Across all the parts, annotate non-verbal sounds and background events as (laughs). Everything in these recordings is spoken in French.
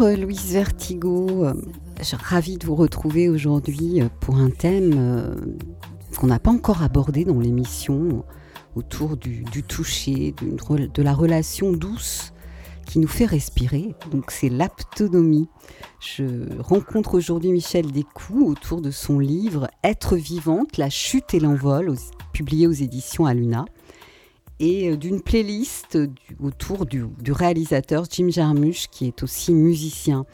Bonjour euh, Louise Vertigo, Euh, je suis ravie de vous retrouver aujourd'hui euh, pour un thème qu'on n'a pas encore abordé dans l'émission autour du, toucher, de la relation douce qui nous fait respirer. Donc c'est l'aptonomie. Je rencontre aujourd'hui Michel Descoux autour de son livre Être vivante, la chute et l'envol, publié aux éditions Aluna et euh, d'une playlist autour du, du réalisateur Jim Jarmusch, qui est aussi musicien.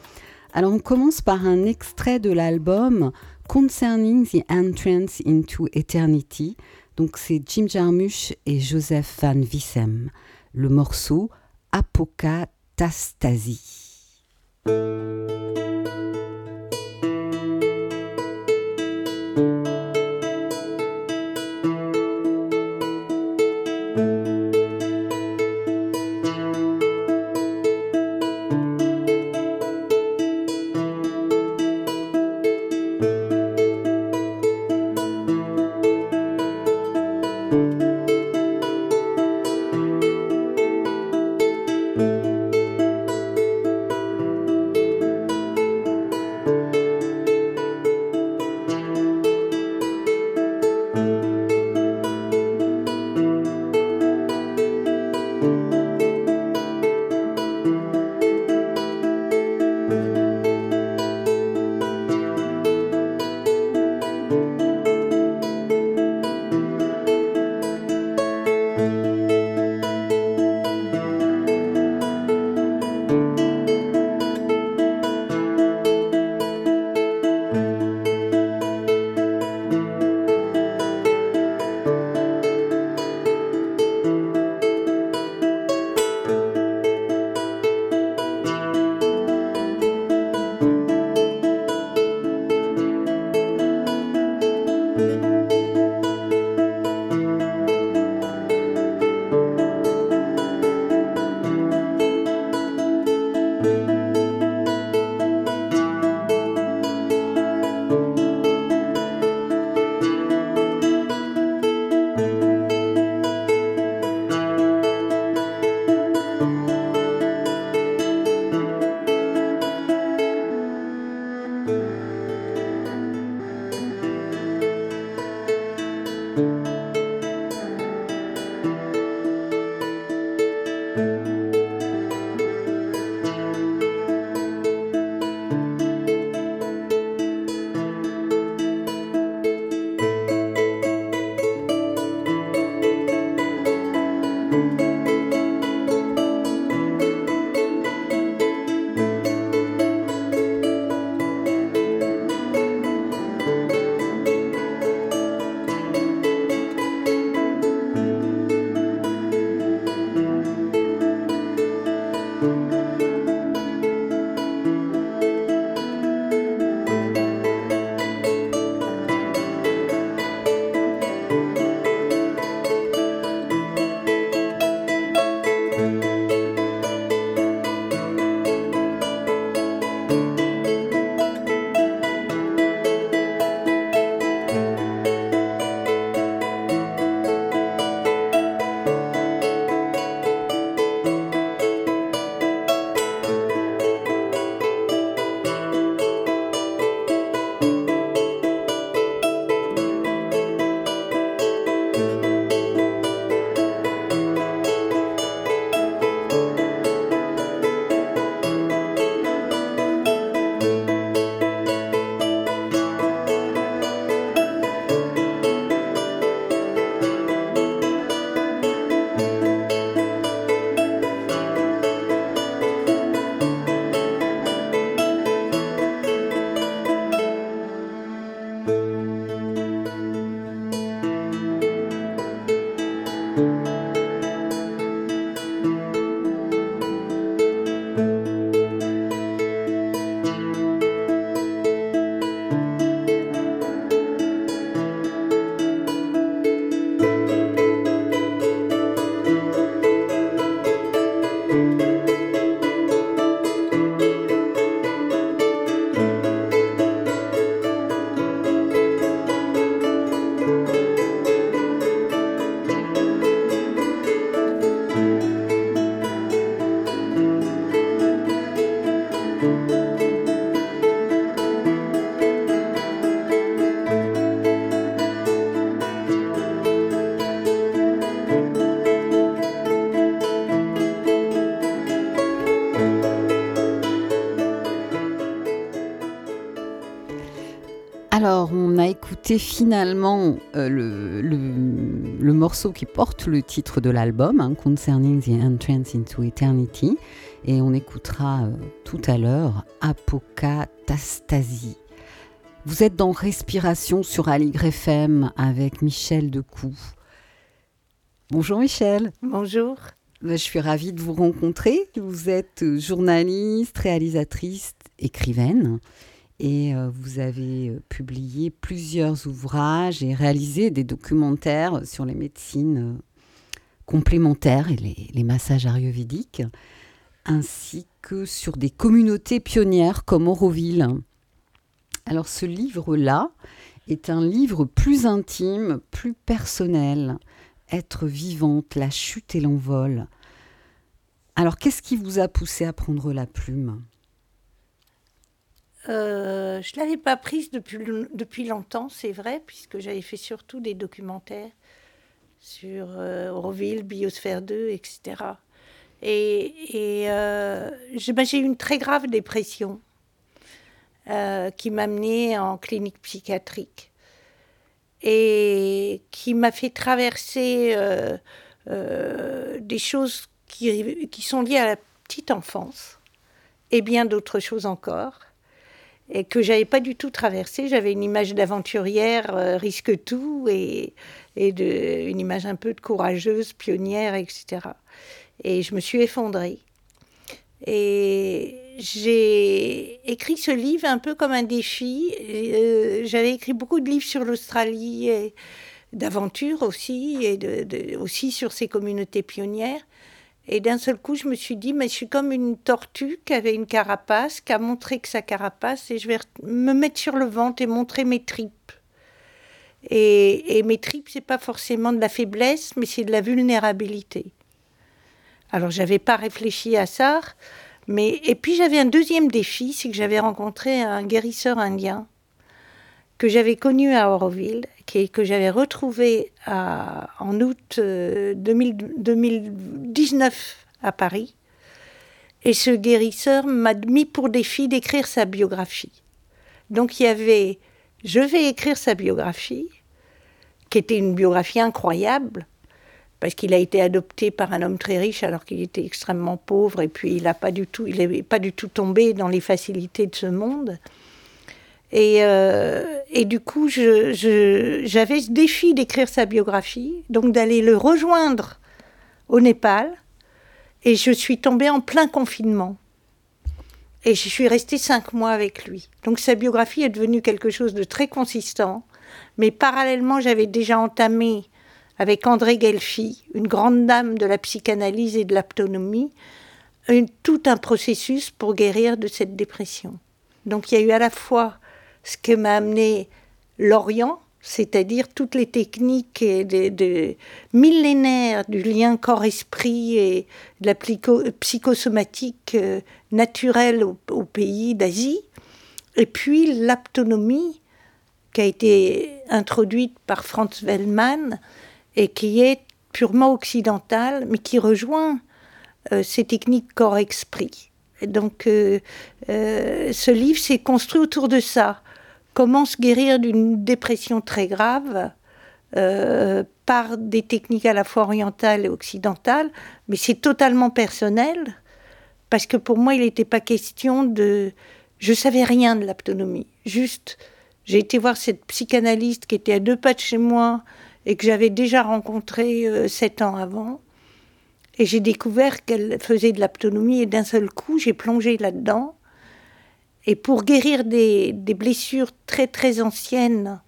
Alors on commence par un extrait de l'album Concerning the Entrance into Eternity. Donc c'est Jim Jarmusch et Joseph Van Vissem. Le morceau Apocatastasie. Écouté finalement euh, le, morceau qui porte le titre de l'album, hein, Concerning the Entrance into Eternity, et on écoutera euh, tout à l'heure Apocatastasie. Vous êtes dans Respiration sur Aligre FM avec Michel Decou. Bonjour Michel. Bonjour. Je suis ravie de vous rencontrer. Vous êtes journaliste, réalisatrice, écrivaine et euh, vous avez euh, publié plusieurs ouvrages et réalisé des documentaires sur les médecines euh, complémentaires et les, massages ayurvédiques, ainsi que sur des communautés pionnières comme Auroville. Alors ce livre-là est un livre plus intime, plus personnel, Être vivante, la chute et l'envol. Alors qu'est-ce qui vous a poussé à prendre la plume? Euh, je ne l'avais pas prise depuis, depuis longtemps, c'est vrai, puisque j'avais fait surtout des documentaires sur euh, Auroville, Biosphère 2, etc. Et, euh, ben, j'ai eu une très grave dépression euh, qui m'a amenée en clinique psychiatrique et qui m'a fait traverser des choses qui sont liées à la petite enfance et bien d'autres choses encore et que j'avais pas du tout traversé. J'avais une image d'aventurière, euh, risque tout, et, et de, une image un peu de courageuse, pionnière, etc. Et je me suis effondrée. Et j'ai écrit ce livre un peu comme un défi. Euh, j'avais écrit beaucoup de livres sur l'Australie, d'aventure aussi, et de, aussi sur ces communautés pionnières. Et d'un seul coup, je me suis dit, mais je suis comme une tortue qui avait une carapace, qui a montré que sa carapace, et je vais me mettre sur le ventre et montrer mes tripes. Et, mes tripes, c'est pas forcément de la faiblesse, mais c'est de la vulnérabilité. Alors, j'avais pas réfléchi à ça, mais et puis j'avais un deuxième défi, c'est que j'avais rencontré un guérisseur indien que j'avais connu à Auroville, que j'avais retrouvé en août 2019 euh, à Paris. Et ce guérisseur m'a mis pour défi d'écrire sa biographie. Donc il y avait Je vais écrire sa biographie, qui était une biographie incroyable, parce qu'il a été adopté par un homme très riche alors qu'il était extrêmement pauvre, et puis il n'a pas du tout, n'est pas du tout tombé dans les facilités de ce monde. Et, euh, et du coup, j'avais ce défi d'écrire sa biographie, donc d'aller le rejoindre au Népal. Et je suis tombée en plein confinement. Et je suis restée cinq mois avec lui. Donc sa biographie est devenue quelque chose de très consistant. Mais parallèlement, j'avais déjà entamé avec André Gelfi, une grande dame de la psychanalyse et de l'aptonomie, tout un processus pour guérir de cette dépression. Donc il y a eu à la fois ce que m'a amené l'Orient, c'est-à-dire toutes les techniques de, millénaires du lien corps-esprit et de la psychosomatique euh, naturelle au, pays d'Asie, et puis l'aptonomie qui a été introduite par Franz Wellmann et qui est purement occidentale, mais qui rejoint euh, ces techniques corps-esprit. Donc, euh, ce livre s'est construit autour de ça comment se guérir d'une dépression très grave euh, par des techniques à la fois orientales et occidentales, mais c'est totalement personnel, parce que pour moi, il n'était pas question de... Je savais rien de l'autonomie. Juste, j'ai été voir cette psychanalyste qui était à deux pas de chez moi et que j'avais déjà rencontrée euh, sept ans avant. Et j'ai découvert qu'elle faisait de l'autonomie et d'un seul coup, j'ai plongé là-dedans. Et pour guérir des, blessures très très anciennes,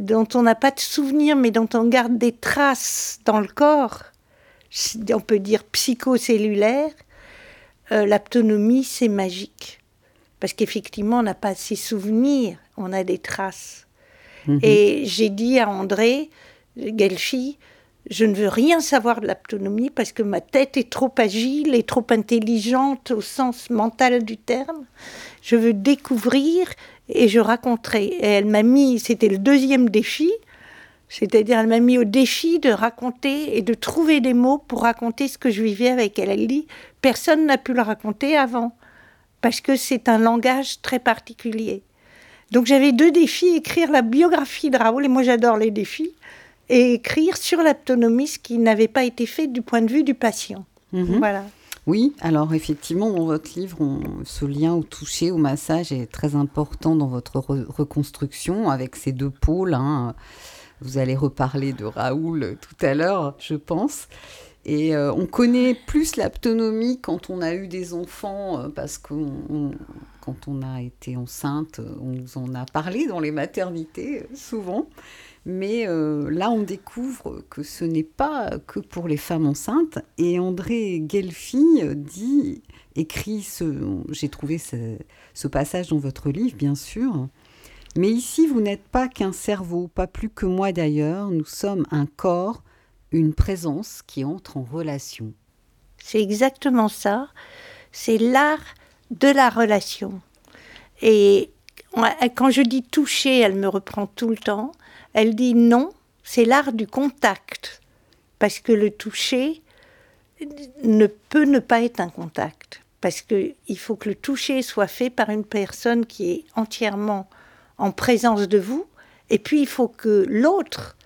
dont on n'a pas de souvenir, mais dont on garde des traces dans le corps, on peut dire psychocellulaire, euh, l'autonomie, c'est magique. Parce qu'effectivement, on n'a pas ces souvenirs, on a des traces. Mhm. Et j'ai dit à André Gelfi, je ne veux rien savoir de l'autonomie parce que ma tête est trop agile et trop intelligente au sens mental du terme. Je veux découvrir et je raconterai. Et elle m'a mis, c'était le deuxième défi, c'est-à-dire elle m'a mis au défi de raconter et de trouver des mots pour raconter ce que je vivais avec elle. Elle dit, personne n'a pu le raconter avant parce que c'est un langage très particulier. Donc j'avais deux défis, écrire la biographie de Raoul, et moi j'adore les défis, et écrire sur l'autonomie ce qui n'avait pas été fait du point de vue du patient. Mhm. Voilà. Oui, alors effectivement, dans votre livre, ce lien au toucher, au massage est très important dans votre reconstruction avec ces deux pôles. Hein. Vous allez reparler de Raoul tout à l'heure, je pense. Et euh, on connaît plus l'autonomie quand on a eu des enfants, euh, parce que quand on a été enceinte, on nous en a parlé dans les maternités souvent. Mais euh, là, on découvre que ce n'est pas que pour les femmes enceintes. Et André Gelfi dit, écrit ce, j'ai trouvé ce, passage dans votre livre, bien sûr. Mais ici, vous n'êtes pas qu'un cerveau, pas plus que moi d'ailleurs. Nous sommes un corps, une présence qui entre en relation. C'est exactement ça. C'est l'art de la relation. Et quand je dis toucher, elle me reprend tout le temps. Elle dit non, c'est l'art du contact. Parce que le toucher ne peut ne pas être un contact. Parce qu'il faut que le toucher soit fait par une personne qui est entièrement en présence de vous. Et puis il faut que l'autre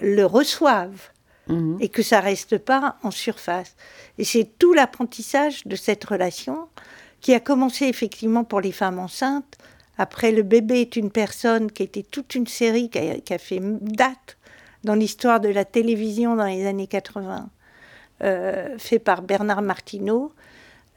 le reçoive. Mhm. Et que ça reste pas en surface. Et c'est tout l'apprentissage de cette relation qui a commencé effectivement pour les femmes enceintes, après, Le bébé est une personne qui était toute une série qui a, fait date dans l'histoire de la télévision dans les années 80, euh, fait par Bernard Martineau.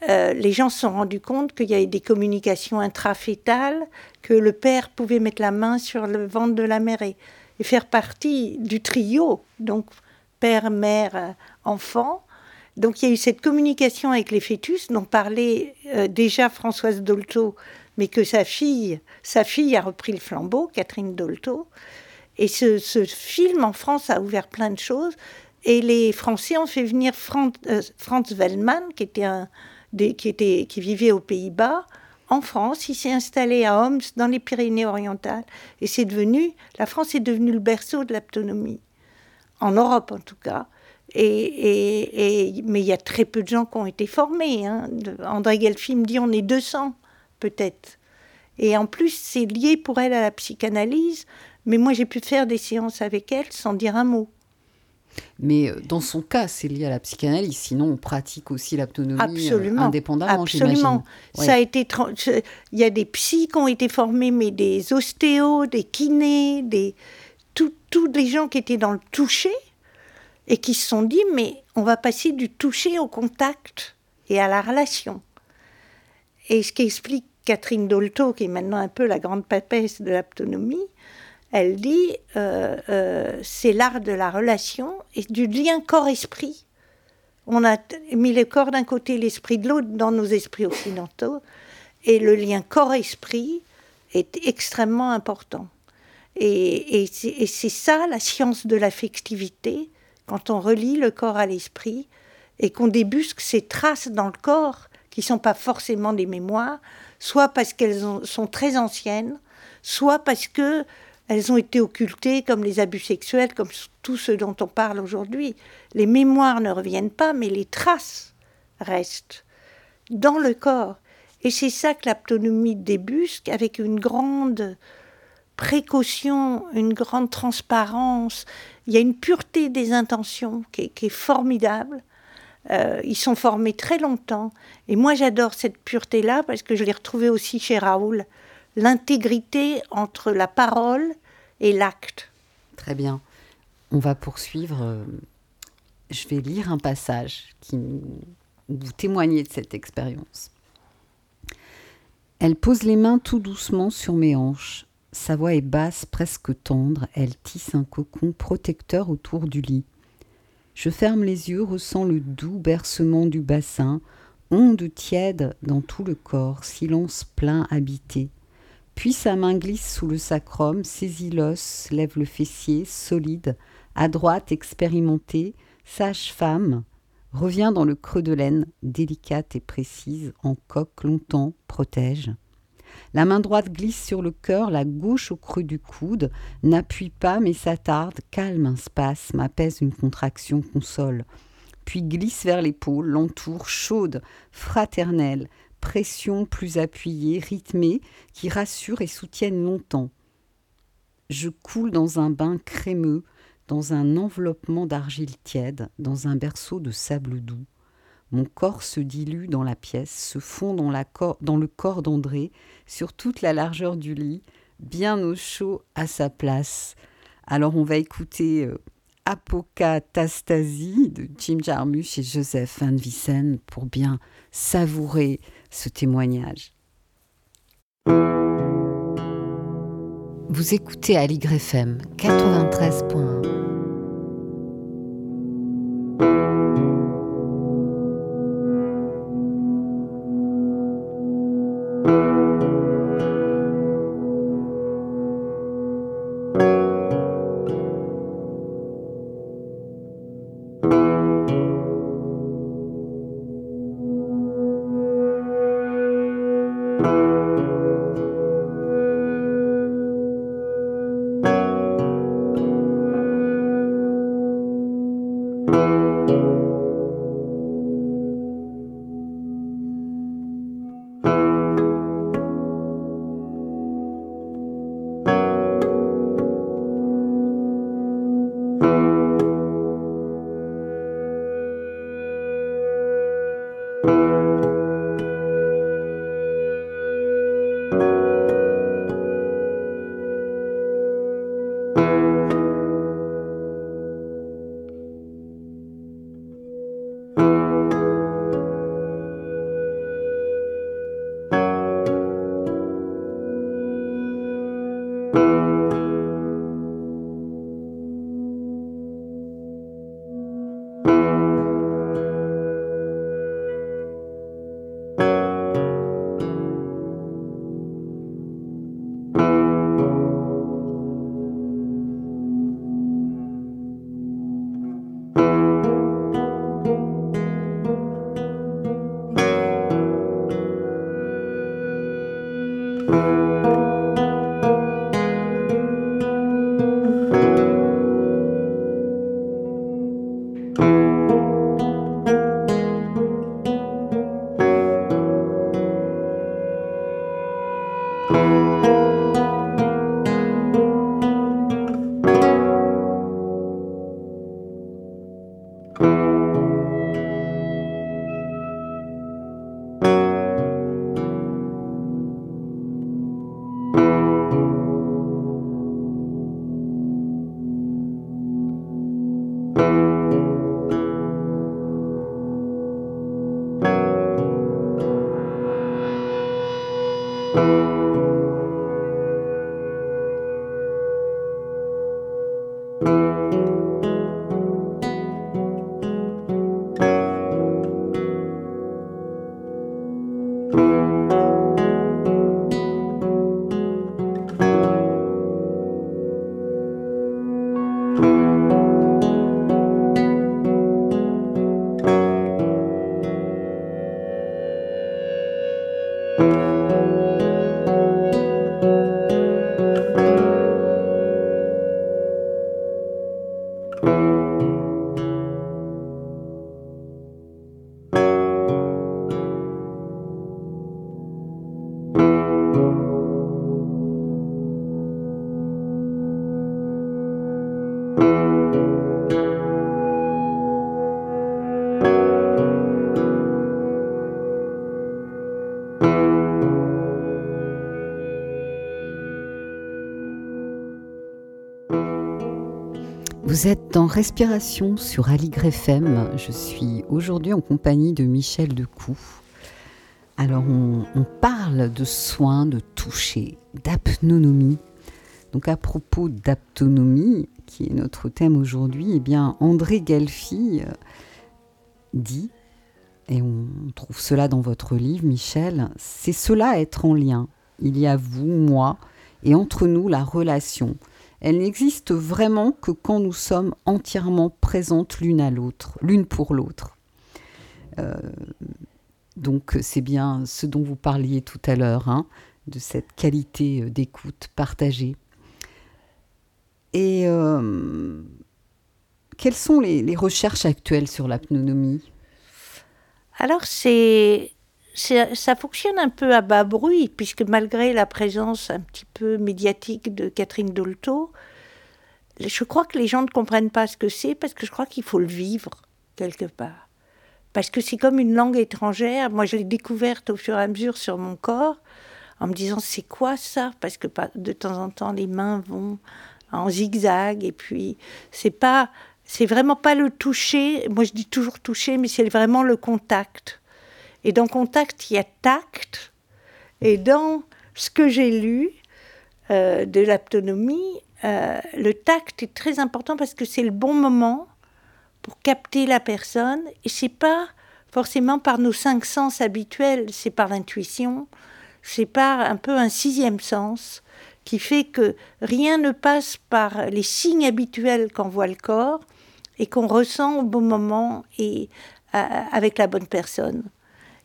Euh, les gens se sont rendus compte qu'il y avait des communications intrafétales, que le père pouvait mettre la main sur le ventre de la mère et, faire partie du trio, donc père, mère, enfant. Donc il y a eu cette communication avec les fœtus dont parlait euh, déjà Françoise Dolto mais que sa fille, sa fille a repris le flambeau, Catherine Dolto. Et ce, film en France a ouvert plein de choses. Et les Français ont fait venir Franz, euh, qui, était qui, vivait aux Pays-Bas, en France. Il s'est installé à Homs, dans les Pyrénées-Orientales. Et c'est devenu, la France est devenue le berceau de l'autonomie. En Europe, en tout cas. Et, mais il y a très peu de gens qui ont été formés. Hein. André Gelfi me dit on est 200 peut-être. Et en plus, c'est lié pour elle à la psychanalyse, mais moi j'ai pu faire des séances avec elle sans dire un mot. Mais euh, dans son cas, c'est lié à la psychanalyse. Sinon, on pratique aussi l'autonomie euh, absolument, indépendamment. Absolument. Ça a été. Il y a des psys qui ont été formés, mais des ostéos, des kinés, des tous les gens qui étaient dans le toucher et qui se sont dit mais on va passer du toucher au contact et à la relation. Et ce qui explique Catherine Dolto, qui est maintenant un peu la grande papesse de l'autonomie, elle dit euh, euh, c'est l'art de la relation et du lien corps-esprit. On a mis le corps d'un côté, l'esprit de l'autre dans nos esprits occidentaux, et le lien corps-esprit est extrêmement important. Et, et c'est ça la science de l'affectivité, quand on relie le corps à l'esprit et qu'on débusque ces traces dans le corps qui sont pas forcément des mémoires, soit parce qu'elles sont très anciennes, soit parce que elles ont été occultées comme les abus sexuels, comme tout ce dont on parle aujourd'hui. Les mémoires ne reviennent pas, mais les traces restent dans le corps. Et c'est ça que l'autonomie débusque avec une grande précaution, une grande transparence. Il y a une pureté des intentions qui est formidable. Euh, ils sont formés très longtemps. Et moi, j'adore cette pureté-là parce que je l'ai retrouvée aussi chez Raoul. L'intégrité entre la parole et l'acte. Très bien. On va poursuivre. Euh, je vais lire un passage qui vous témoignez de cette expérience. Elle pose les mains tout doucement sur mes hanches. Sa voix est basse, presque tendre. Elle tisse un cocon protecteur autour du lit. Je ferme les yeux, ressens le doux bercement du bassin, onde tiède dans tout le corps, silence plein habité. Puis sa main glisse sous le sacrum, saisit l'os, lève le fessier, solide, à droite expérimentée, sage-femme, revient dans le creux de laine, délicate et précise, en coque longtemps, protège. La main droite glisse sur le cœur, la gauche au creux du coude, n'appuie pas mais s'attarde, calme un spasme, apaise une contraction, console. Puis glisse vers l'épaule, l'entoure, chaude, fraternelle, pressions plus appuyées, rythmées, qui rassurent et soutiennent longtemps. Je coule dans un bain crémeux, dans un enveloppement d'argile tiède, dans un berceau de sable doux. Mon corps se dilue dans la pièce, se fond dans, le corps d'André, sur toute la largeur du lit, bien au chaud à sa place. Alors on va écouter euh, Apocatastasie de Jim Jarmusch et Joseph Van Vissen pour bien savourer ce témoignage. Vous écoutez Aligre FM 93.1. dans Respiration sur Aligre FM. Je suis aujourd'hui en compagnie de Michel Decou. Alors, on, parle de soins, de toucher, d'apnonomie. Donc, à propos d'aptonomie, qui est notre thème aujourd'hui, eh bien, André Gelfi euh, dit, et on trouve cela dans votre livre, Michel, c'est cela être en lien. Il y a vous, moi, et entre nous la relation elle n'existe vraiment que quand nous sommes entièrement présentes l'une à l'autre, l'une pour l'autre. Euh, donc c'est bien ce dont vous parliez tout à l'heure, hein, de cette qualité euh, d'écoute partagée. Et euh, quelles sont les, recherches actuelles sur l'apnonomie Alors c'est ça fonctionne un peu à bas bruit, puisque malgré la présence un petit peu médiatique de Catherine Dolto, je crois que les gens ne comprennent pas ce que c'est, parce que je crois qu'il faut le vivre quelque part. Parce que c'est comme une langue étrangère. Moi, je l'ai découverte au fur et à mesure sur mon corps, en me disant c'est quoi ça? Parce que de temps en temps, les mains vont en zigzag, et puis c'est pas, c'est vraiment pas le toucher. Moi, je dis toujours toucher, mais c'est vraiment le contact. Et dans contact, il y a tact. Et dans ce que j'ai lu euh, de l'aptonomie, euh, le tact est très important parce que c'est le bon moment pour capter la personne. Et c'est pas forcément par nos cinq sens habituels, c'est par l'intuition, c'est par un peu un sixième sens qui fait que rien ne passe par les signes habituels qu'envoie le corps et qu'on ressent au bon moment et euh, avec la bonne personne.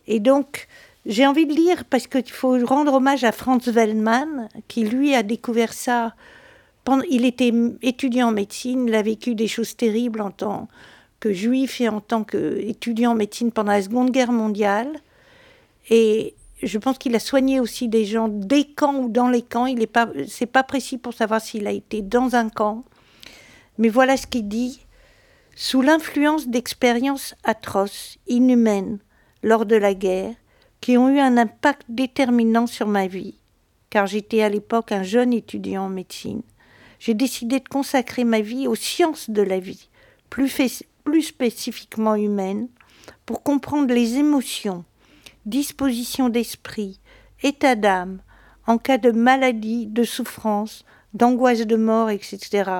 Et donc, j'ai envie de lire parce qu'il faut rendre hommage à Franz Wellmann, qui lui a découvert ça. Pendant, il était étudiant en médecine, il a vécu des choses terribles en tant que juif et en tant qu'étudiant en médecine pendant la Seconde Guerre mondiale. Et je pense qu'il a soigné aussi des gens des camps ou dans les camps. Il n'est pas, pas précis pour savoir s'il a été dans un camp. Mais voilà ce qu'il dit. Sous l'influence d'expériences atroces, inhumaines, lors de la guerre, qui ont eu un impact déterminant sur ma vie, car j'étais à l'époque un jeune étudiant en médecine. J'ai décidé de consacrer ma vie aux sciences de la vie, plus, plus spécifiquement humaines, pour comprendre les émotions, dispositions d'esprit, état d'âme, en cas de maladie, de souffrance, d'angoisse de mort, etc.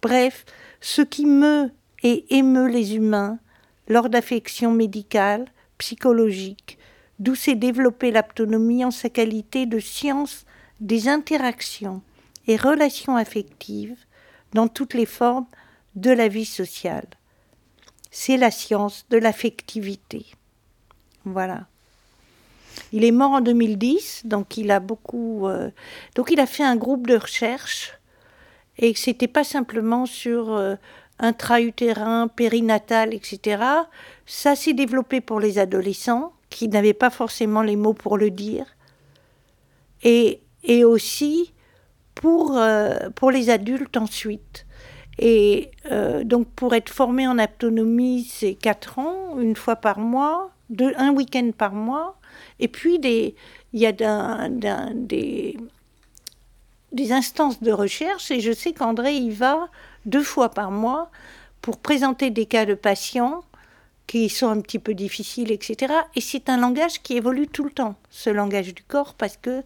Bref, ce qui meut et émeut les humains lors d'affections médicales, psychologiques, d'où s'est développée l'autonomie en sa qualité de science des interactions et relations affectives dans toutes les formes de la vie sociale. C'est la science de l'affectivité. Voilà. Il est mort en 2010, donc il a beaucoup. Euh, donc il a fait un groupe de recherche et c'était pas simplement sur euh, intra-utérin, périnatal, etc. Ça s'est développé pour les adolescents qui n'avaient pas forcément les mots pour le dire. Et, et aussi pour, euh, pour les adultes ensuite. Et euh, donc pour être formé en autonomie, c'est quatre ans, une fois par mois, un week-end par mois. Et puis il y a des, des instances de recherche, et je sais qu'André y va deux fois par mois pour présenter des cas de patients qui sont un petit peu difficiles, etc. Et c'est un langage qui évolue tout le temps, ce langage du corps, parce que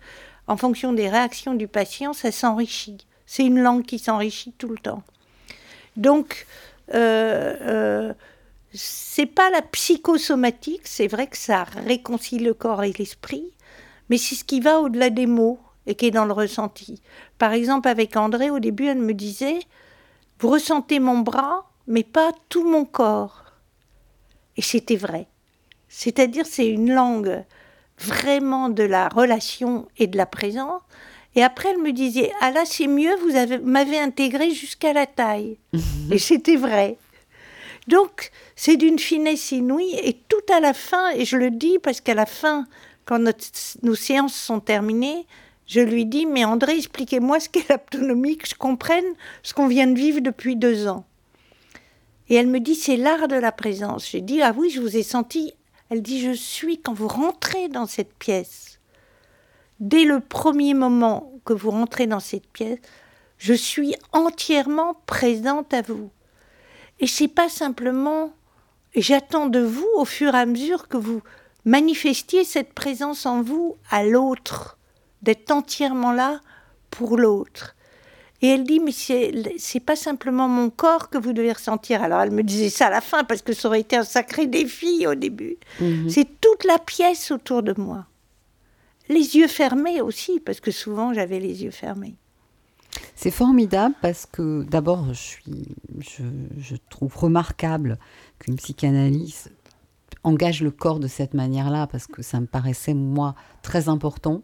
en fonction des réactions du patient, ça s'enrichit. C'est une langue qui s'enrichit tout le temps. Donc, euh, euh, c'est pas la psychosomatique, c'est vrai que ça réconcilie le corps et l'esprit, mais c'est ce qui va au-delà des mots et qui est dans le ressenti. Par exemple, avec André, au début, elle me disait vous ressentez mon bras, mais pas tout mon corps. Et c'était vrai. C'est-à-dire, c'est une langue vraiment de la relation et de la présence. Et après, elle me disait Ah là, c'est mieux, vous m'avez intégré jusqu'à la taille. et c'était vrai. Donc, c'est d'une finesse inouïe. Et tout à la fin, et je le dis parce qu'à la fin, quand nos séances sont terminées, je lui dis, mais André, expliquez-moi ce qu'est l'autonomie, que je comprenne ce qu'on vient de vivre depuis deux ans. Et elle me dit, c'est l'art de la présence. J'ai dit, ah oui, je vous ai senti. Elle dit, je suis quand vous rentrez dans cette pièce. Dès le premier moment que vous rentrez dans cette pièce, je suis entièrement présente à vous. Et c'est pas simplement, j'attends de vous au fur et à mesure que vous manifestiez cette présence en vous à l'autre d'être entièrement là pour l'autre. Et elle dit, mais c'est pas simplement mon corps que vous devez ressentir. Alors elle me disait ça à la fin parce que ça aurait été un sacré défi au début. Mhm. C'est toute la pièce autour de moi. Les yeux fermés aussi, parce que souvent j'avais les yeux fermés. C'est formidable parce que d'abord, je, suis, je, je trouve remarquable qu'une psychanalyse engage le corps de cette manière-là parce que ça me paraissait, moi, très important.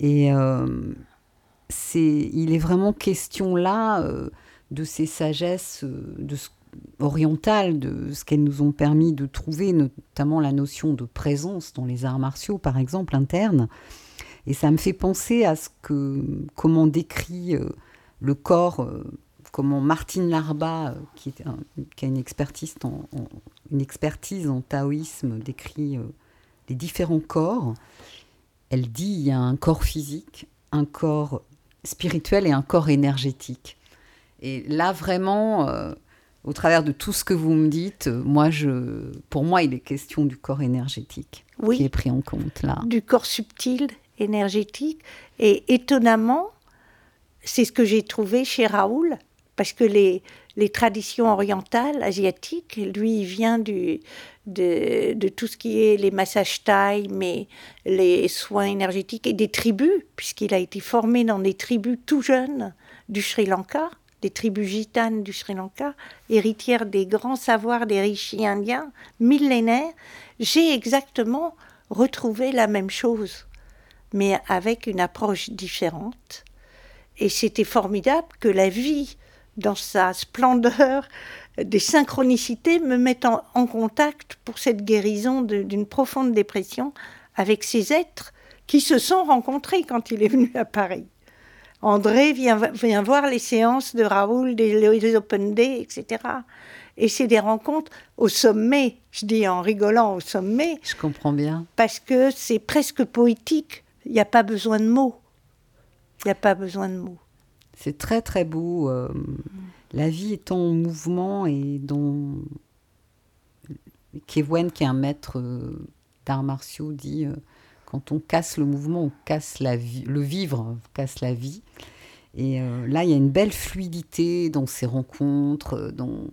Et euh, c'est, il est vraiment question là euh, de ces sagesses, euh, de orientales, de ce qu'elles nous ont permis de trouver, notamment la notion de présence dans les arts martiaux, par exemple, internes. Et ça me fait penser à ce que, comment décrit le corps, comment Martine Larba, qui, a une expertise en taoïsme, décrit les différents corps. Elle dit il y a un corps physique, un corps spirituel et un corps énergétique. Et là, vraiment, euh, au travers de tout ce que vous me dites, moi, je, pour moi, il est question du corps énergétique oui, qui est pris en compte là. Du corps subtil, énergétique. Et étonnamment, c'est ce que j'ai trouvé chez Raoul, parce que les, les traditions orientales, asiatiques, lui, il vient de, de, tout ce qui est les massages thaï, mais les soins énergétiques et des tribus, puisqu'il a été formé dans des tribus tout jeunes du Sri Lanka des tribus gitanes du Sri Lanka, héritières des grands savoirs des rishis indiens, millénaires, j'ai exactement retrouvé la même chose, mais avec une approche différente. Et c'était formidable que la vie, dans sa splendeur, des synchronicités, me mette en, en contact pour cette guérison d'une profonde dépression avec ces êtres qui se sont rencontrés quand il est venu à Paris. André vient, vient voir les séances de Raoul, des, Open Day, etc. Et c'est des rencontres au sommet, je dis en rigolant au sommet. Je comprends bien. Parce que c'est presque poétique. Il n'y a pas besoin de mots. Il n'y a pas besoin de mots. C'est très très beau. Euh, la vie est en mouvement et dont Kewen, qui est un maître euh, d'arts martiaux, dit euh, quand on casse le mouvement, on casse la vie, le vivre, on casse la vie. Et là, il y a une belle fluidité dans ces rencontres, dans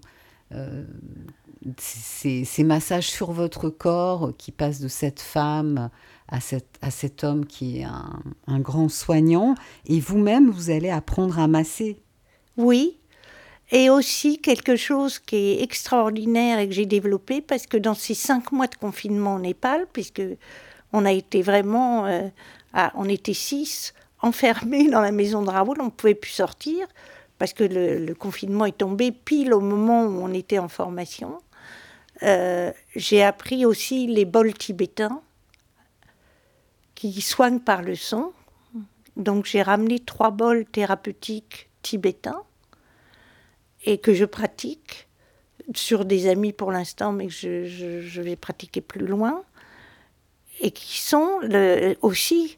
ces, massages sur votre corps qui passent de cette femme à, à cet homme qui est un, un grand soignant. Et vous-même, vous allez apprendre à masser. Oui, et aussi quelque chose qui est extraordinaire et que j'ai développé parce que dans ces cinq mois de confinement au Népal, puisque on a été vraiment, euh, on était six enfermés dans la maison de Raoul, on ne pouvait plus sortir parce que le, confinement est tombé pile au moment où on était en formation. Euh, j'ai appris aussi les bols tibétains qui soignent par le son. Donc j'ai ramené trois bols thérapeutiques tibétains et que je pratique sur des amis pour l'instant, mais que je, vais pratiquer plus loin et qui sont aussi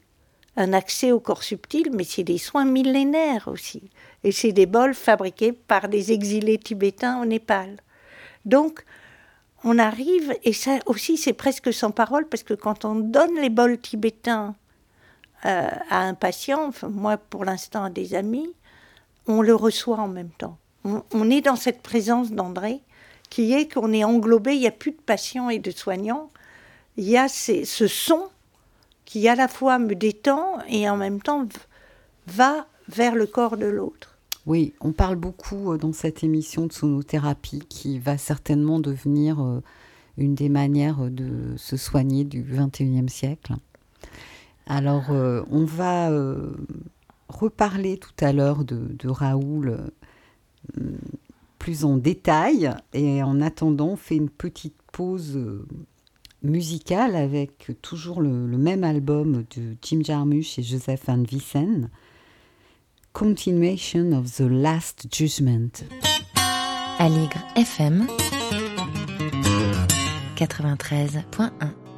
un accès au corps subtil, mais c'est des soins millénaires aussi. Et c'est des bols fabriqués par des exilés tibétains au Népal. Donc, on arrive, et ça aussi c'est presque sans parole, parce que quand on donne les bols tibétains euh, à un patient, enfin, moi pour l'instant à des amis, on le reçoit en même temps. On, on est dans cette présence d'André qui est qu'on est englobé, il n'y a plus de patients et de soignants, il y a ce son qui à la fois me détend et en même temps va vers le corps de l'autre. Oui, on parle beaucoup euh, dans cette émission de sonothérapie qui va certainement devenir euh, une des manières de se soigner du 21e siècle. Alors, euh, on va reparler tout à l'heure de, Raoul plus en détail. Et en attendant, on fait une petite pause musical avec toujours le, même album de Jim Jarmusch et Joseph Van Vissen, Continuation of the Last Judgment. Aligre FM 93.1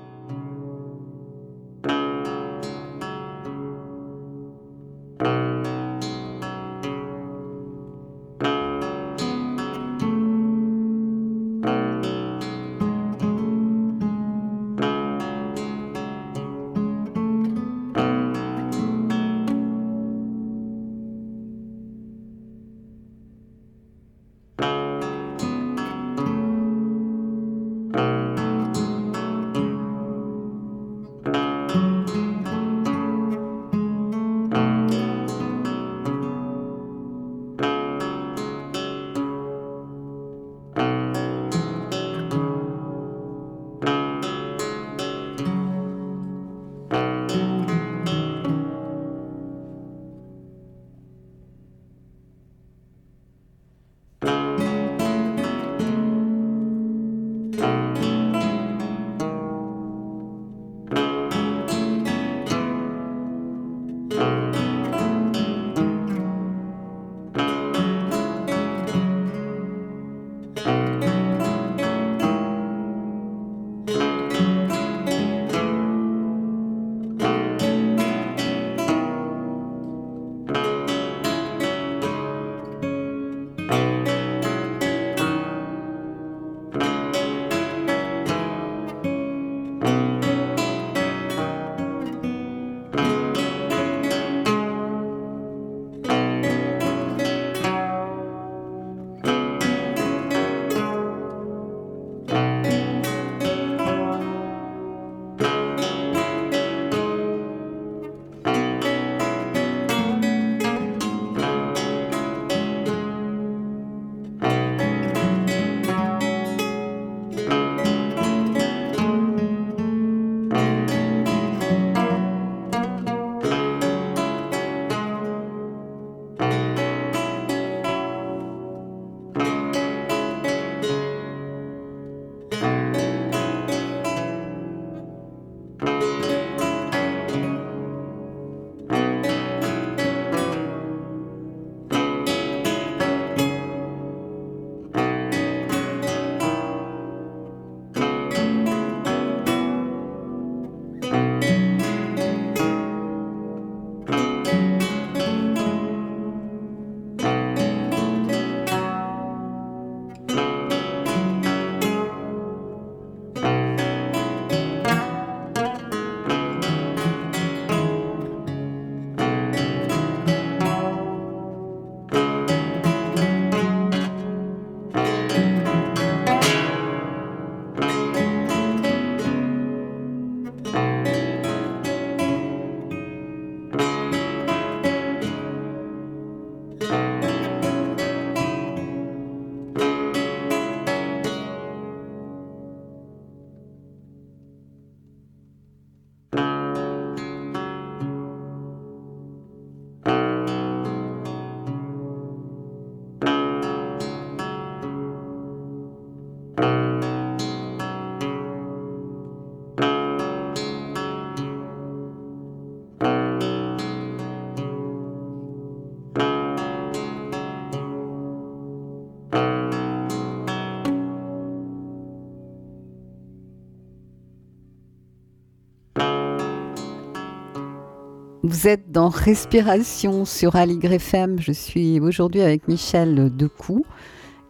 Vous êtes dans Respiration sur Aligre FM. Je suis aujourd'hui avec Michel Decou.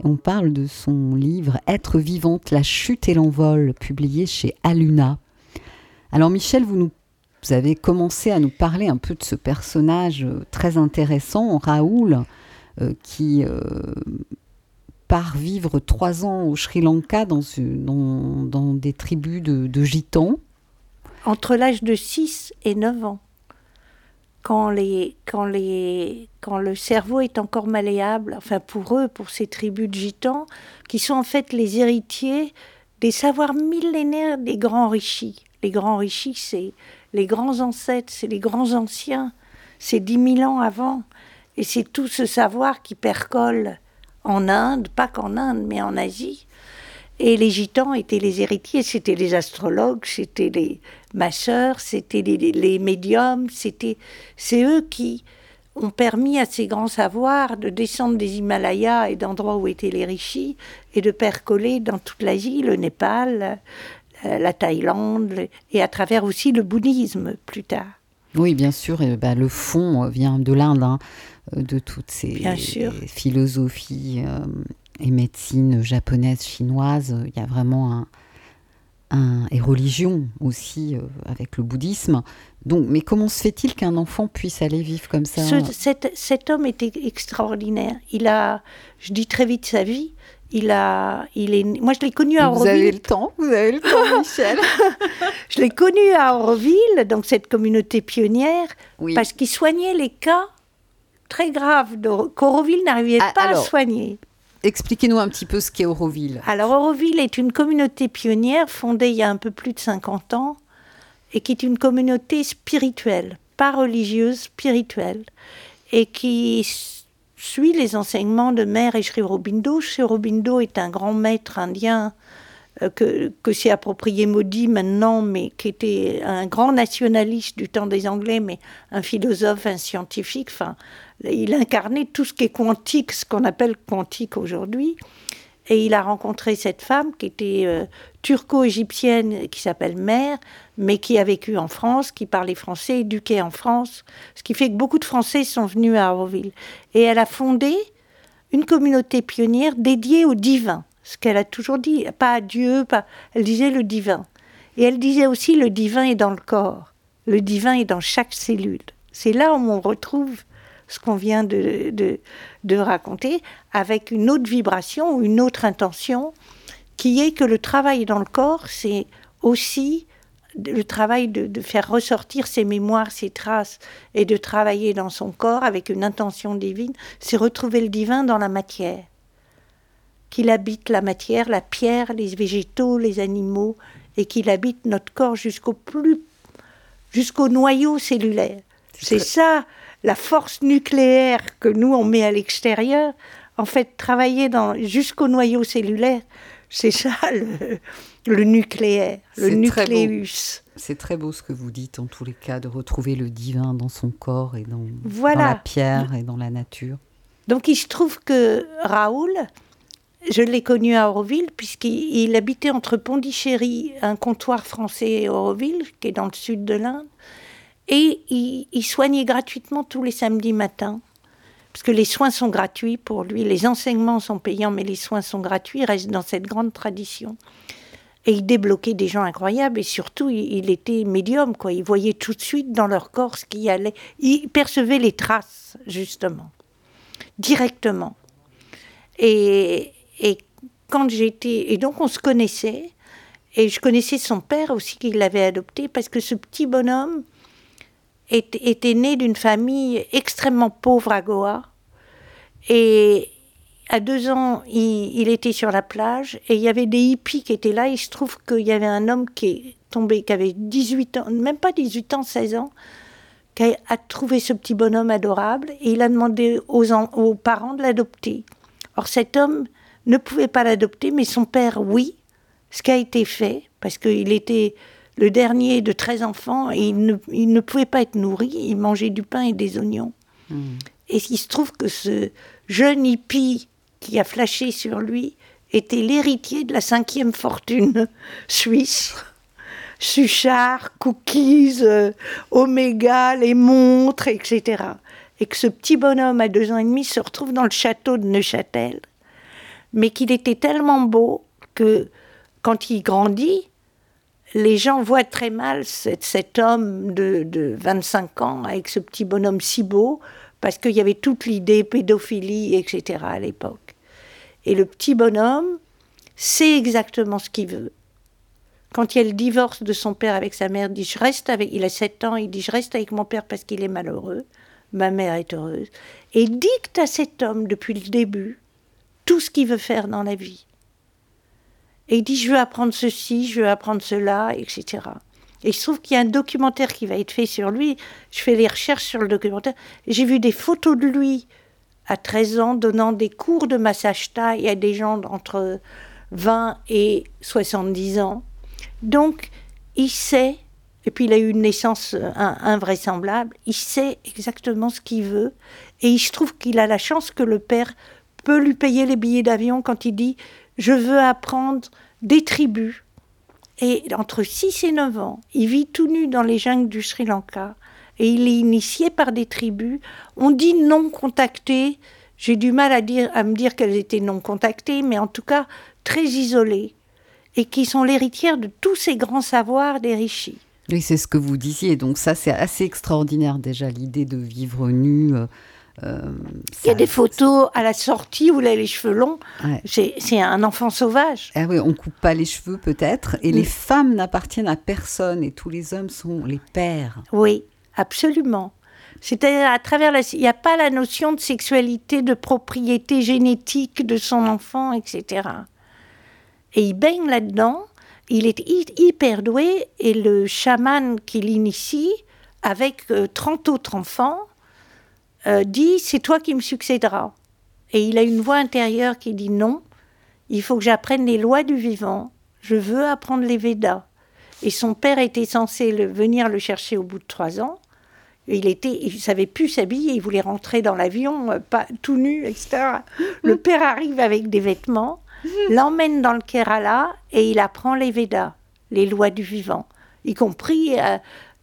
On parle de son livre Être vivante, la chute et l'envol, publié chez Aluna. Alors Michel, vous, nous, avez commencé à nous parler un peu de ce personnage très intéressant, Raoul, euh, qui euh, part vivre trois ans au Sri Lanka dans des tribus de, de gitans. Entre l'âge de 6 et 9 ans quand, les, quand, les, quand le cerveau est encore malléable, enfin pour eux, pour ces tribus de gitans, qui sont en fait les héritiers des savoirs millénaires des grands rishis. Les grands rishis, c'est les grands ancêtres, c'est les grands anciens, c'est dix mille ans avant. Et c'est tout ce savoir qui percole en Inde, pas qu'en Inde, mais en Asie. Et les gitans étaient les héritiers, c'était les astrologues, c'était les masseurs, c'était les, médiums, c'était c'est eux qui ont permis à ces grands savoirs de descendre des Himalayas et d'endroits où étaient les rishis et de percoler dans toute l'Asie, le Népal, la Thaïlande et à travers aussi le bouddhisme plus tard. Oui, bien sûr, bah, le fond vient de l'Inde, hein, de toutes ces philosophies euh, et médecine japonaise, chinoise. Il y a vraiment un, un et religion aussi euh, avec le bouddhisme. Donc, mais comment se fait-il qu'un enfant puisse aller vivre comme ça cet, cet, homme était extraordinaire. Il a, je dis très vite sa vie. Il a, il est, moi je l'ai connu à Auroville. Vous avez le temps, vous avez le temps, (laughs) Michel. je l'ai connu à Auroville, donc cette communauté pionnière, parce qu'il soignait les cas très graves qu'Auroville n'arrivait ah, pas à soigner. Expliquez-nous un petit peu ce qu'est Auroville. Alors Auroville est une communauté pionnière fondée il y a un peu plus de 50 ans et qui est une communauté spirituelle, pas religieuse, spirituelle, et qui suit les enseignements de Mère et Sri. Sri est un grand maître indien que, que s'est approprié Modi maintenant, mais qui était un grand nationaliste du temps des Anglais, mais un philosophe, un scientifique. Enfin, il incarnait tout ce qui est quantique, ce qu'on appelle quantique aujourd'hui. Et il a rencontré cette femme qui était euh, turco-égyptienne, qui s'appelle Mère, mais qui a vécu en France, qui parlait français, éduquée en France, ce qui fait que beaucoup de Français sont venus à Auroville. Et elle a fondé une communauté pionnière dédiée au divin ce qu'elle a toujours dit, pas Dieu, pas... elle disait le divin. Et elle disait aussi le divin est dans le corps, le divin est dans chaque cellule. C'est là où on retrouve ce qu'on vient de, de, raconter, avec une autre vibration ou une autre intention, qui est que le travail dans le corps, c'est aussi le travail de, faire ressortir ses mémoires, ses traces, et de travailler dans son corps avec une intention divine, c'est retrouver le divin dans la matière qu'il habite la matière, la pierre, les végétaux, les animaux, et qu'il habite notre corps jusqu'au plus, jusqu'au noyau cellulaire. C'est ça la force nucléaire que nous on met à l'extérieur. En fait, travailler dans jusqu'au noyau cellulaire, c'est ça le, nucléaire, le nucléus. C'est très beau ce que vous dites en tous les cas, de retrouver le divin dans son corps et dans, dans la pierre et dans la nature. Donc il se trouve que Raoul, je l'ai connu à Auroville, puisqu'il habitait entre Pondichéry, un comptoir français, et Auroville, qui est dans le sud de l'Inde. Et il, soignait gratuitement tous les samedis matins, parce que les soins sont gratuits pour lui. Les enseignements sont payants, mais les soins sont gratuits. Il reste dans cette grande tradition. Et il débloquait des gens incroyables, et surtout, il, il était médium, quoi. Il voyait tout de suite dans leur corps ce qui allait. Il percevait les traces, justement, directement. Et, et quand j'étais. Et donc, on se connaissait. Et je connaissais son père aussi, qui l'avait adopté, parce que ce petit bonhomme était, né d'une famille extrêmement pauvre à Goa. Et à deux ans, il, était sur la plage et il y avait des hippies qui étaient là. Il se trouve qu'il y avait un homme qui est tombé, qui avait 18 ans, même pas 18 ans, 16 ans, qui a, trouvé ce petit bonhomme adorable et il a demandé aux, aux parents de l'adopter. Or, cet homme ne pouvait pas l'adopter, mais son père, oui, ce qui a été fait, parce qu'il était le dernier de 13 enfants et il ne, il ne, pouvait pas être nourri, il mangeait du pain et des oignons. Hmm. Et il se trouve que ce jeune hippie qui a flashé sur lui était l'héritier de la cinquième fortune (laughs) suisse. Suchard, cookies, euh, Oméga, les montres, etc. Et que ce petit bonhomme à deux ans et demi se retrouve dans le château de Neuchâtel, mais qu'il était tellement beau que quand il grandit, les gens voient très mal cet, homme de, de, 25 ans avec ce petit bonhomme si beau, parce qu'il y avait toute l'idée pédophilie, etc. à l'époque. Et le petit bonhomme sait exactement ce qu'il veut. Quand il y a le divorce de son père avec sa mère, il dit je reste avec. Il a 7 ans, il dit je reste avec mon père parce qu'il est malheureux. Ma mère est heureuse. Et dicte à cet homme depuis le début tout ce qu'il veut faire dans la vie. Et il dit je veux apprendre ceci, je veux apprendre cela, etc. Et il se trouve qu'il y a un documentaire qui va être fait sur lui. Je fais les recherches sur le documentaire. J'ai vu des photos de lui à 13 ans donnant des cours de massage taille à des gens entre 20 et 70 ans. Donc, il sait, et puis il a eu une naissance invraisemblable, il sait exactement ce qu'il veut, et il se trouve qu'il a la chance que le père peut lui payer les billets d'avion quand il dit Je veux apprendre des tribus. Et entre 6 et 9 ans, il vit tout nu dans les jungles du Sri Lanka, et il est initié par des tribus. On dit non contactées. J'ai du mal à, dire, à me dire qu'elles étaient non contactées, mais en tout cas très isolées et qui sont l'héritière de tous ces grands savoirs des rishis. Oui, c'est ce que vous disiez. Donc ça, c'est assez extraordinaire déjà, l'idée de vivre nu. Euh, il y a des photos à la sortie où il a les cheveux longs. C'est un enfant sauvage. Ah oui, on coupe pas les cheveux peut-être. Et les femmes n'appartiennent à personne et tous les hommes sont les pères. Oui, absolument. C'est-à-dire à travers la... Il n'y a pas la notion de sexualité, de propriété génétique de son enfant, etc. Et il baigne là-dedans. Il est hyper doué et le chaman qui l'initie, avec 30 euh, autres enfants, euh, dit C'est toi qui me succéderas. Et il a une voix intérieure qui dit Non, il faut que j'apprenne les lois du vivant. Je veux apprendre les Védas. Et son père était censé venir le chercher au bout de trois ans. Il était, il savait plus s'habiller, il voulait rentrer dans l'avion, euh, pas tout nu, etc. Le (laughs) père arrive avec des vêtements (laughs) l'emmène dans le Kerala et il apprend les Védas, les lois du vivant, y compris euh,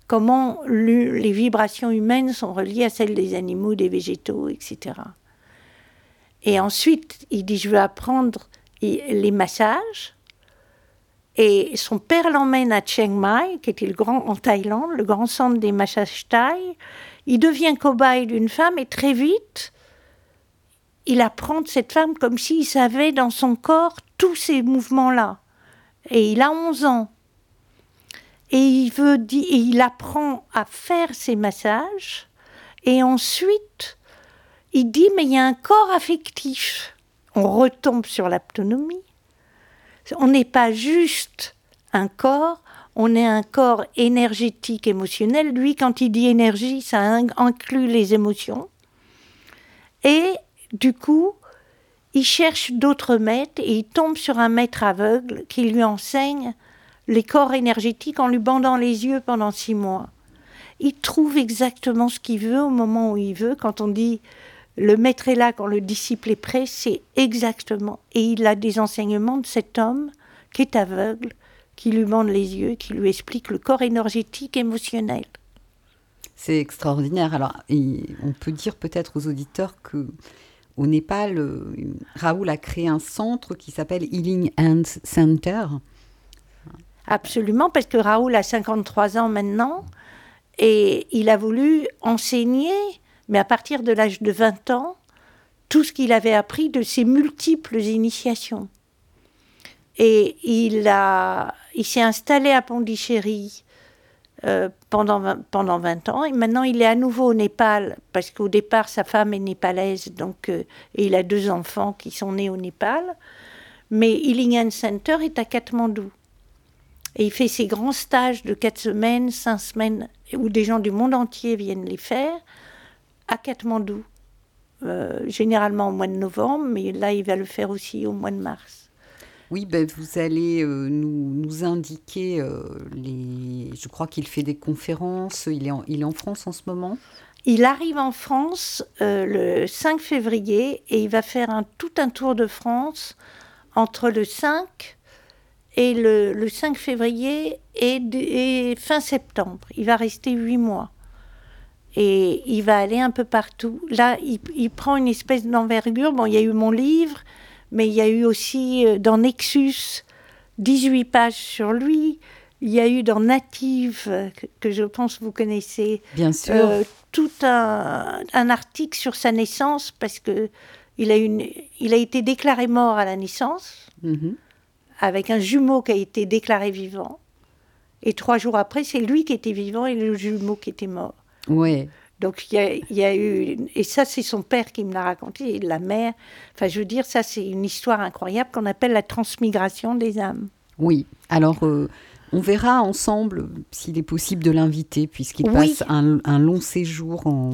comment les vibrations humaines sont reliées à celles des animaux, des végétaux, etc. Et ensuite, il dit, je veux apprendre les massages. Et son père l'emmène à Chiang Mai, qui était le grand en Thaïlande, le grand centre des massages thaï. Il devient cobaye d'une femme et très vite, il apprend de cette femme comme s'il savait dans son corps tous ces mouvements-là. Et il a 11 ans. Et il, veut, il apprend à faire ses massages. Et ensuite, il dit, mais il y a un corps affectif. On retombe sur l'autonomie. On n'est pas juste un corps, on est un corps énergétique, émotionnel. Lui, quand il dit énergie, ça inclut les émotions. Et du coup, il cherche d'autres maîtres et il tombe sur un maître aveugle qui lui enseigne les corps énergétiques en lui bandant les yeux pendant six mois. Il trouve exactement ce qu'il veut au moment où il veut. Quand on dit le maître est là quand le disciple est prêt, c'est exactement. Et il a des enseignements de cet homme qui est aveugle, qui lui bande les yeux, qui lui explique le corps énergétique émotionnel. C'est extraordinaire. Alors, on peut dire peut-être aux auditeurs que au Népal, Raoul a créé un centre qui s'appelle Healing Hands Center. Absolument, parce que Raoul a 53 ans maintenant et il a voulu enseigner, mais à partir de l'âge de 20 ans, tout ce qu'il avait appris de ses multiples initiations. Et il, il s'est installé à Pondichéry euh, pendant, 20, pendant 20 ans. Et maintenant, il est à nouveau au Népal, parce qu'au départ, sa femme est népalaise, donc, euh, et il a deux enfants qui sont nés au Népal. Mais Healing Center est à Katmandou. Et il fait ses grands stages de 4 semaines, 5 semaines, où des gens du monde entier viennent les faire, à Katmandou. Euh, généralement au mois de novembre, mais là, il va le faire aussi au mois de mars. Oui, ben, vous allez euh, nous, indiquer euh, les. Je crois qu'il fait des conférences. Il est, en, il est en France en ce moment? Il arrive en France le 5 février et il va faire un, tout un tour de France entre le 5 Et le, le 5 février et, fin septembre. Il va rester huit mois. Et il va aller un peu partout. Là, il, il prend une espèce d'envergure. Bon, il y a eu mon livre, mais il y a eu aussi euh, dans Nexus 18 pages sur lui. Il y a eu dans Native, euh, que, que je pense vous connaissez, Bien sûr. euh, tout un, un article sur sa naissance parce que il a, une, il a été déclaré mort à la naissance Mhm. Avec un jumeau qui a été déclaré vivant. Et trois jours après, c'est lui qui était vivant et le jumeau qui était mort. Ouais. Donc il y a, il y a eu... Et ça, c'est son père qui me l'a raconté, et la mère. Enfin, je veux dire, ça, c'est une histoire incroyable qu'on appelle la transmigration des âmes. Oui. Alors, euh, on verra ensemble s'il est possible de l'inviter, puisqu'il Oui. passe un, un long séjour en.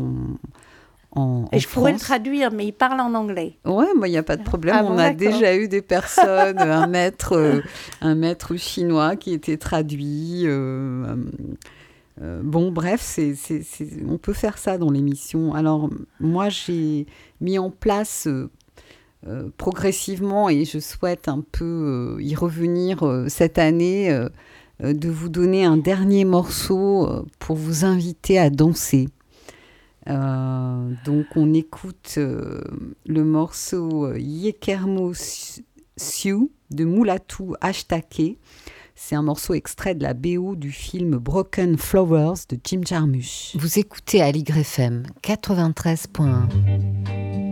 En Et en je pourrais le traduire, mais il parle en anglais. Ouais, il n'y a pas de problème. Ah on a déjà eu des personnes, (laughs) un maître, euh, un maître chinois qui était traduit. euh, euh, bon, bref, c'est, c'est- c'est- on peut faire ça dans l'émission. Alors, moi, j'ai mis en place progressivement, et je souhaite un peu y revenir cette année, de vous donner un dernier morceau pour vous inviter à danser. Euh, donc on écoute euh, le morceau euh, Yekermo Siu de Mulatu Ashtake. C'est un morceau extrait de la BO du film Broken Flowers de Jim Jarmusch. Vous écoutez Aligre FM 93.1.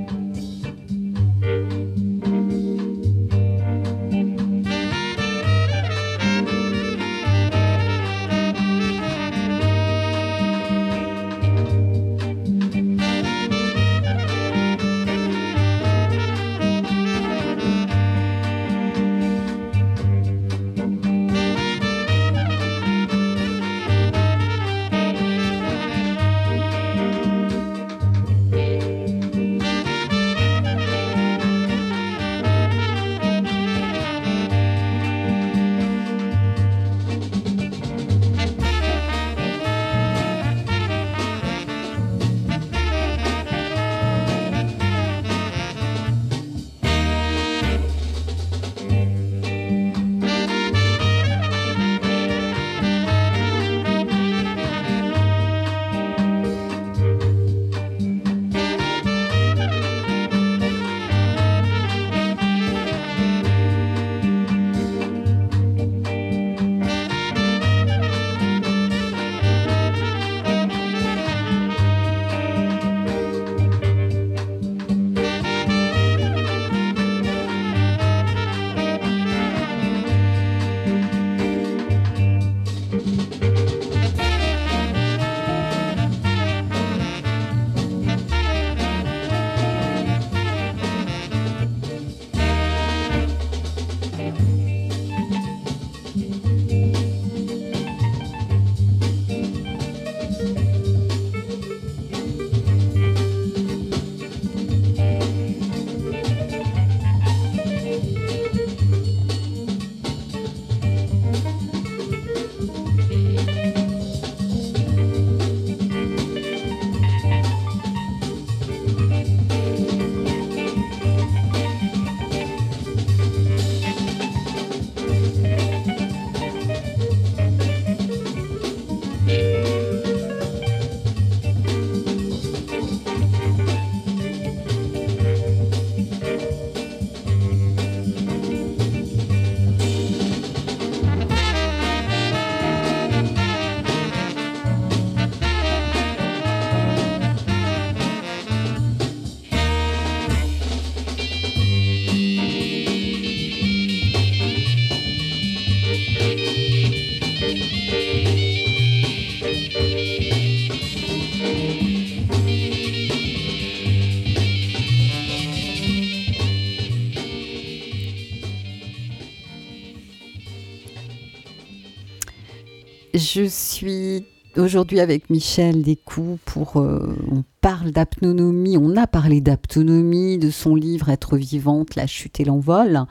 Je suis aujourd'hui avec Michel Descoux pour. euh, on parle d'apnonomie, on a parlé d'aptonomie, de son livre Être vivante, la chute et l'envol.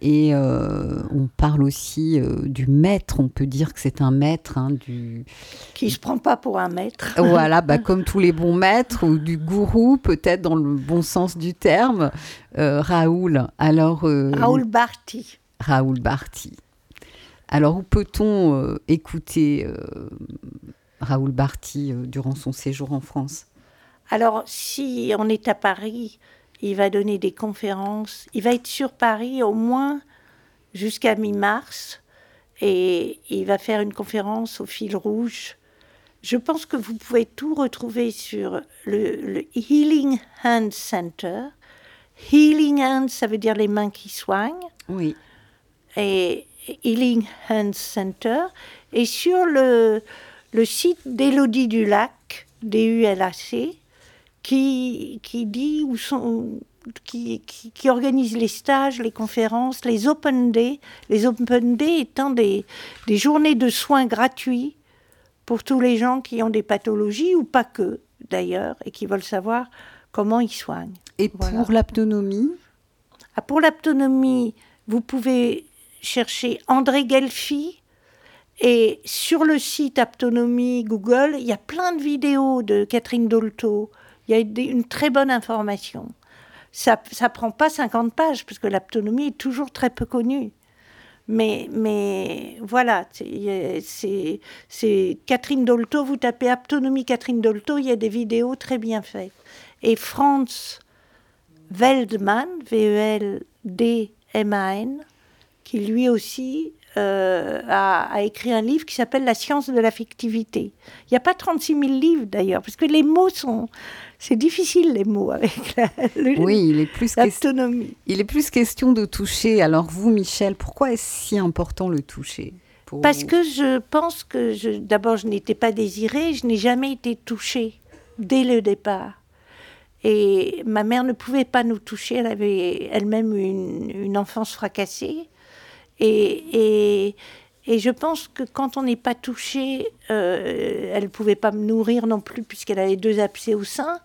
Et euh, on parle aussi euh, du maître, on peut dire que c'est un maître hein, du, Qui se prend pas pour un maître. (laughs) voilà, bah, (laughs) comme tous les bons maîtres, ou du gourou, peut-être dans le bon sens du terme, Raoul. Alors, Raoul Barty. Raoul Barty. Alors, où peut-on euh, écouter euh, Raoul Barty euh, durant son séjour en France? Alors, si on est à Paris, il va donner des conférences. Il va être sur Paris au moins jusqu'à mi-mars. Et il va faire une conférence au fil rouge. Je pense que vous pouvez tout retrouver sur le, le Healing Hand Center. Healing Hands, ça veut dire les mains qui soignent. Oui. Et Healing Hands Center. Et sur le, le site d'Élodie du Lac, DULAC, qui, qui dit où sont, qui, qui, qui organise les stages, les conférences, les Open Day. Les Open Day étant des, des journées de soins gratuits pour tous les gens qui ont des pathologies, ou pas que d'ailleurs, et qui veulent savoir comment ils soignent. Et Voilà. pour l'autonomie Ah, pour l'autonomie, vous pouvez chercher André Gelfi. Et sur le site Aptonomie Google, il y a plein de vidéos de Catherine Dolto. Il y a une très bonne information. Ça ne prend pas 50 pages, parce que l'aptonomie est toujours très peu connue. Mais, mais voilà, c'est Catherine Dolto, vous tapez Aptonomie Catherine Dolto, il y a des vidéos très bien faites. Et Franz Veldman, V-E-L-D-M-A-N, qui lui aussi euh, a, a écrit un livre qui s'appelle La science de l'affectivité. Il n'y a pas 36 000 livres d'ailleurs, parce que les mots sont. C'est difficile les mots avec la, le- Oui, il est, plus il est plus question de toucher. Alors vous, Michel, pourquoi est-ce si important le toucher pour Parce que je pense que je, d'abord je n'étais pas désirée, je n'ai jamais été touchée dès le départ. Et ma mère ne pouvait pas nous toucher, elle avait elle-même une, une enfance fracassée. Et, et, et je pense que quand on n'est pas touché, euh, elle ne pouvait pas me nourrir non plus puisqu'elle avait deux abcès au sein,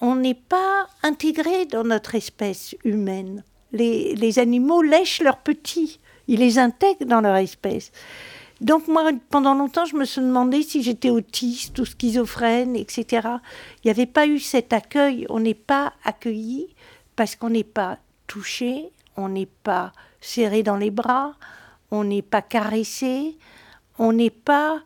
on n'est pas intégré dans notre espèce humaine. Les, les animaux lèchent leurs petits, ils les intègrent dans leur espèce. Donc moi, pendant longtemps, je me suis demandé si j'étais autiste ou schizophrène, etc. Il n'y avait pas eu cet accueil, on n'est pas accueilli parce qu'on n'est pas touché, on n'est pas serré dans les bras, on n'est pas caressé, on n'est pas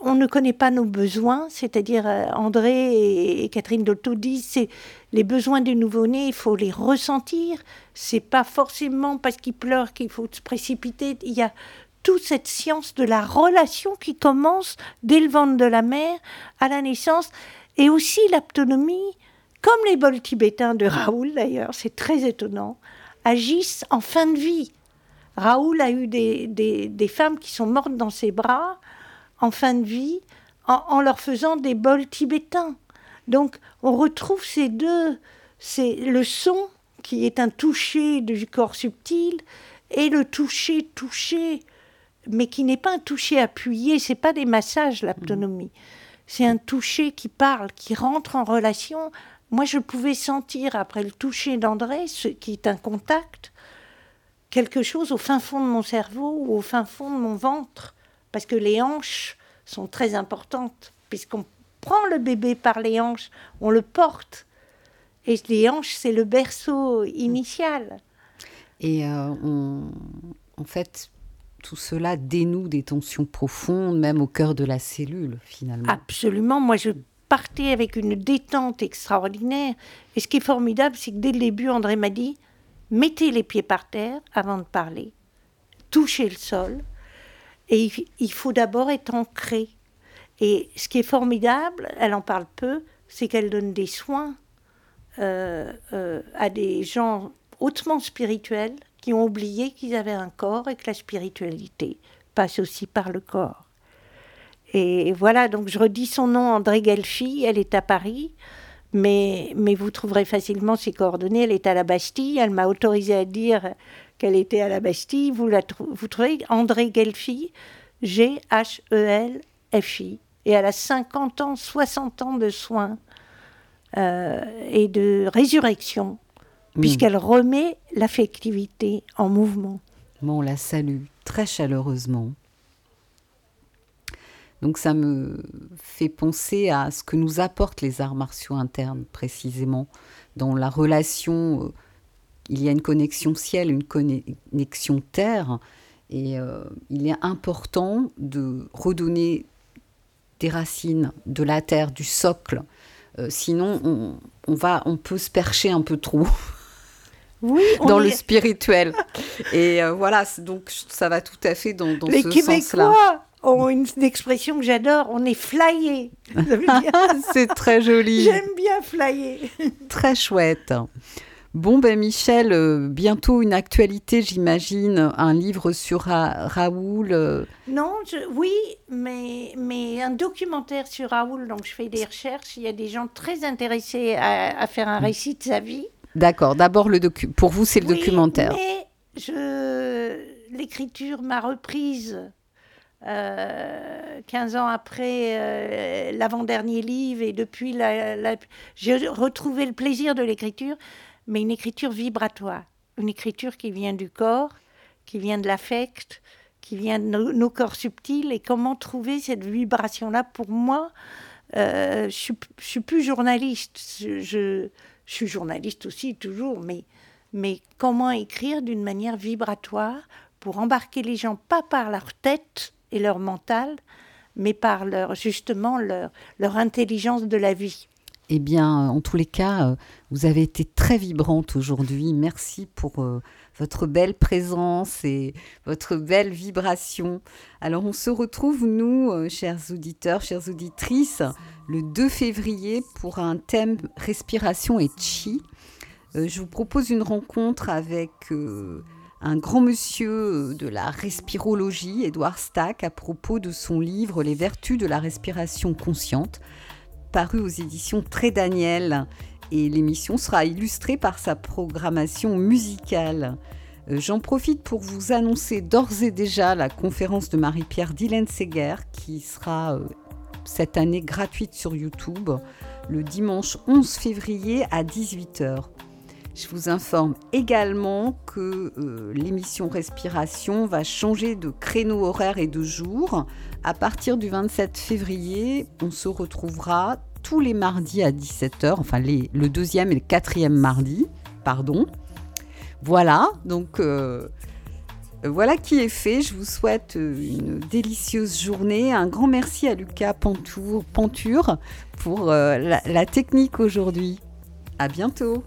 on ne connaît pas nos besoins, c'est-à-dire euh, André et Catherine Dolto disent c'est les besoins du nouveau-né, il faut les ressentir. C'est pas forcément parce qu'il pleure qu'il faut se précipiter. Il y a toute cette science de la relation qui commence dès le ventre de la mère à la naissance, et aussi l'autonomie, comme les bols tibétains de Raoul d'ailleurs, c'est très étonnant, agissent en fin de vie. Raoul a eu des, des, des femmes qui sont mortes dans ses bras en fin de vie en, en, leur faisant des bols tibétains. Donc on retrouve ces deux, c'est le son qui est un toucher du corps subtil et le toucher touché, mais qui n'est pas un toucher appuyé, c'est pas des massages l'autonomie. C'est un toucher qui parle, qui rentre en relation. Moi, je pouvais sentir après le toucher d'André, ce qui est un contact, quelque chose au fin fond de mon cerveau ou au fin fond de mon ventre parce que les hanches sont très importantes, puisqu'on prend le bébé par les hanches, on le porte. Et les hanches, c'est le berceau initial. Et euh, on, en fait, tout cela dénoue des tensions profondes, même au cœur de la cellule, finalement. Absolument. Moi, je partais avec une détente extraordinaire. Et ce qui est formidable, c'est que dès le début, André m'a dit, mettez les pieds par terre avant de parler, touchez le sol. Et il faut d'abord être ancré. Et ce qui est formidable, elle en parle peu, c'est qu'elle donne des soins euh, euh, à des gens hautement spirituels qui ont oublié qu'ils avaient un corps et que la spiritualité passe aussi par le corps. Et voilà, donc je redis son nom, André Gelfi, elle est à Paris, mais, mais vous trouverez facilement ses coordonnées, elle est à la Bastille, elle m'a autorisé à dire qu'elle était à la Bastille, vous, la vous trouvez André Gelfi, G-H-E-L-F-I. Et elle a 50 ans, 60 ans de soins euh, et de résurrection, mmh. puisqu'elle remet l'affectivité en mouvement. Bon, on la salue très chaleureusement. Donc ça me fait penser à ce que nous apportent les arts martiaux internes, précisément, dans la relation... Euh, il y a une connexion ciel, une connexion terre, Et euh, il est important de redonner des racines, de la terre, du socle. Euh, sinon, on, va, on peut se percher un peu trop. (laughs) Oui, dans le spirituel. Et euh, voilà, donc ça va tout à fait dans, dans Les ce sens-là. Ont une expression que j'adore, on est flyé. (laughs) (laughs) C'est très joli. J'aime bien flyer. (laughs) très chouette. Bon, ben Michel, euh, bientôt une actualité, j'imagine, un livre sur Raoul. Euh. Non, oui, mais, mais un documentaire sur Raoul, donc je fais des recherches. Il y a des gens très intéressés à, faire un récit de sa vie. D'accord, d'abord, le docu pour vous, c'est le documentaire. Mais l'écriture m'a reprise. Euh, 15 ans après l'avant-dernier livre et depuis j'ai retrouvé le plaisir de l'écriture mais une écriture vibratoire, une écriture qui vient du corps, qui vient de l'affect, qui vient de nos, corps subtils, et comment trouver cette vibration-là pour moi. Euh, Je ne suis plus journaliste, je, suis journaliste aussi toujours, mais, mais comment écrire d'une manière vibratoire pour embarquer les gens, pas par leur tête et leur mental, mais par leur, justement leur, leur intelligence de la vie. Eh bien, en tous les cas, euh, vous avez été très vibrante aujourd'hui. Merci pour euh, votre belle présence et votre belle vibration. Alors, on se retrouve, nous, euh, chers auditeurs, chères auditrices, le 2 février pour un thème respiration et chi. je vous propose une rencontre avec un grand monsieur de la respirologie, Edouard Stack, à propos de son livre Les vertus de la respiration consciente paru aux éditions Très Daniel. Et l'émission sera illustrée par sa programmation musicale. Euh, j'en profite pour vous annoncer d'ores et déjà la conférence de Marie-Pierre Dylan Seger qui sera euh, cette année gratuite sur YouTube le dimanche 11 février à 18h. Je vous informe également que euh, l'émission Respiration va changer de créneau horaire et de jour. À partir du 27 février, on se retrouvera tous les mardis à 17h, enfin le deuxième et le quatrième mardi, pardon. Voilà, donc euh, voilà qui est fait. Je vous souhaite une délicieuse journée. Un grand merci à Lucas Panture pour euh, la, la technique aujourd'hui. À bientôt.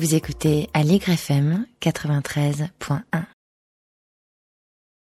Vous écoutez Allegre FM 93.1.